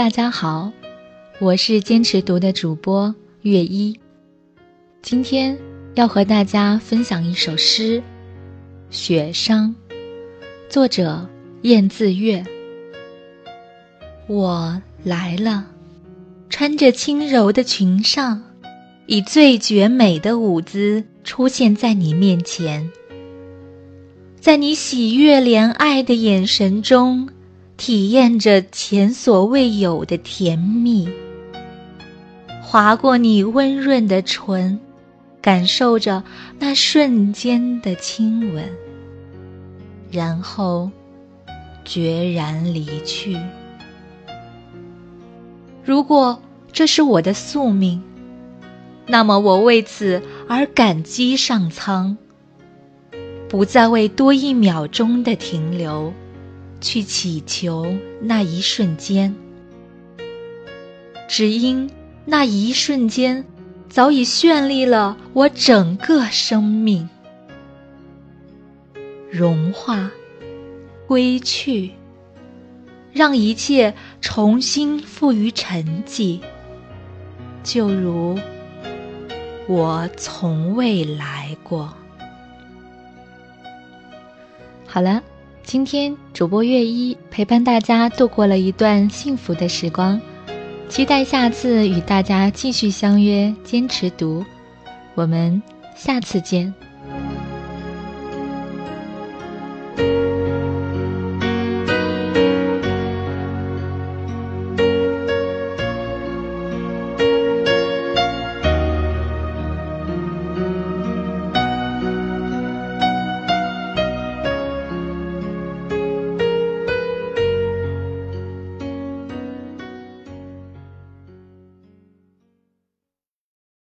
大家好，我是坚持读的主播月一，今天要和大家分享一首诗《雪殇》，作者燕自月。我来了，穿着轻柔的裙裳，以最绝美的舞姿出现在你面前，在你喜悦怜爱的眼神中。体验着前所未有的甜蜜，划过你温润的唇，感受着那瞬间的亲吻，然后决然离去。如果这是我的宿命，那么我为此而感激上苍，不再为多一秒钟的停留。去祈求那一瞬间，只因那一瞬间早已绚丽了我整个生命。融化，归去，让一切重新赋予沉寂，就如我从未来过。好了。今天主播月一陪伴大家度过了一段幸福的时光，期待下次与大家继续相约，坚持读，我们下次见。